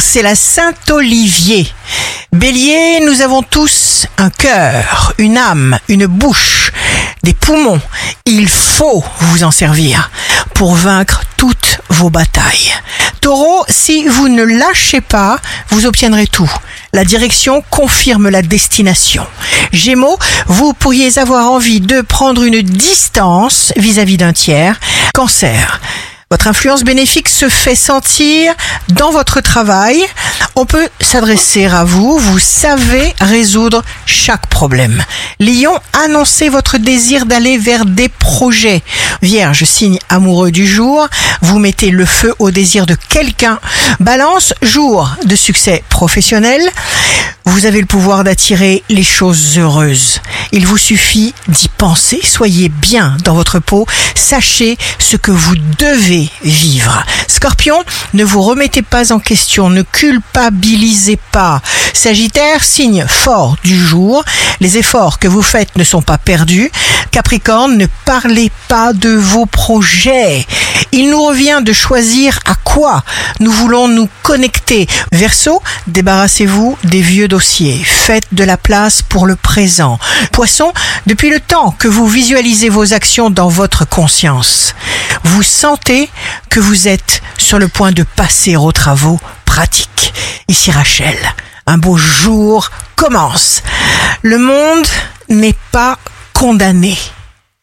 c'est la Saint-Olivier. Bélier, nous avons tous un cœur, une âme, une bouche, des poumons. Il faut vous en servir pour vaincre toutes vos batailles. Taureau, si vous ne lâchez pas, vous obtiendrez tout. La direction confirme la destination. Gémeaux, vous pourriez avoir envie de prendre une distance vis-à-vis d'un tiers. Cancer, votre influence bénéfique se fait sentir dans votre travail. On peut s'adresser à vous. Vous savez résoudre chaque problème. Lion, annoncez votre désir d'aller vers des projets. Vierge, signe amoureux du jour. Vous mettez le feu au désir de quelqu'un. Balance, jour de succès professionnel. Vous avez le pouvoir d'attirer les choses heureuses. Il vous suffit d'y penser. Soyez bien dans votre peau. Sachez ce que vous devez vivre. Scorpion, ne vous remettez pas en question. Ne culpabilisez pas. Sagittaire, signe fort du jour. Les efforts que vous faites ne sont pas perdus. Capricorne, ne parlez pas de vos projets. Il nous revient de choisir à quoi nous voulons nous connecter. Verseau, débarrassez-vous des vieux dossiers. Faites de la place pour le présent. Poisson, depuis le temps que vous visualisez vos actions dans votre conscience, vous sentez que vous êtes sur le point de passer aux travaux pratiques. Ici Rachel, un beau jour commence. Le monde n'est pas condamné.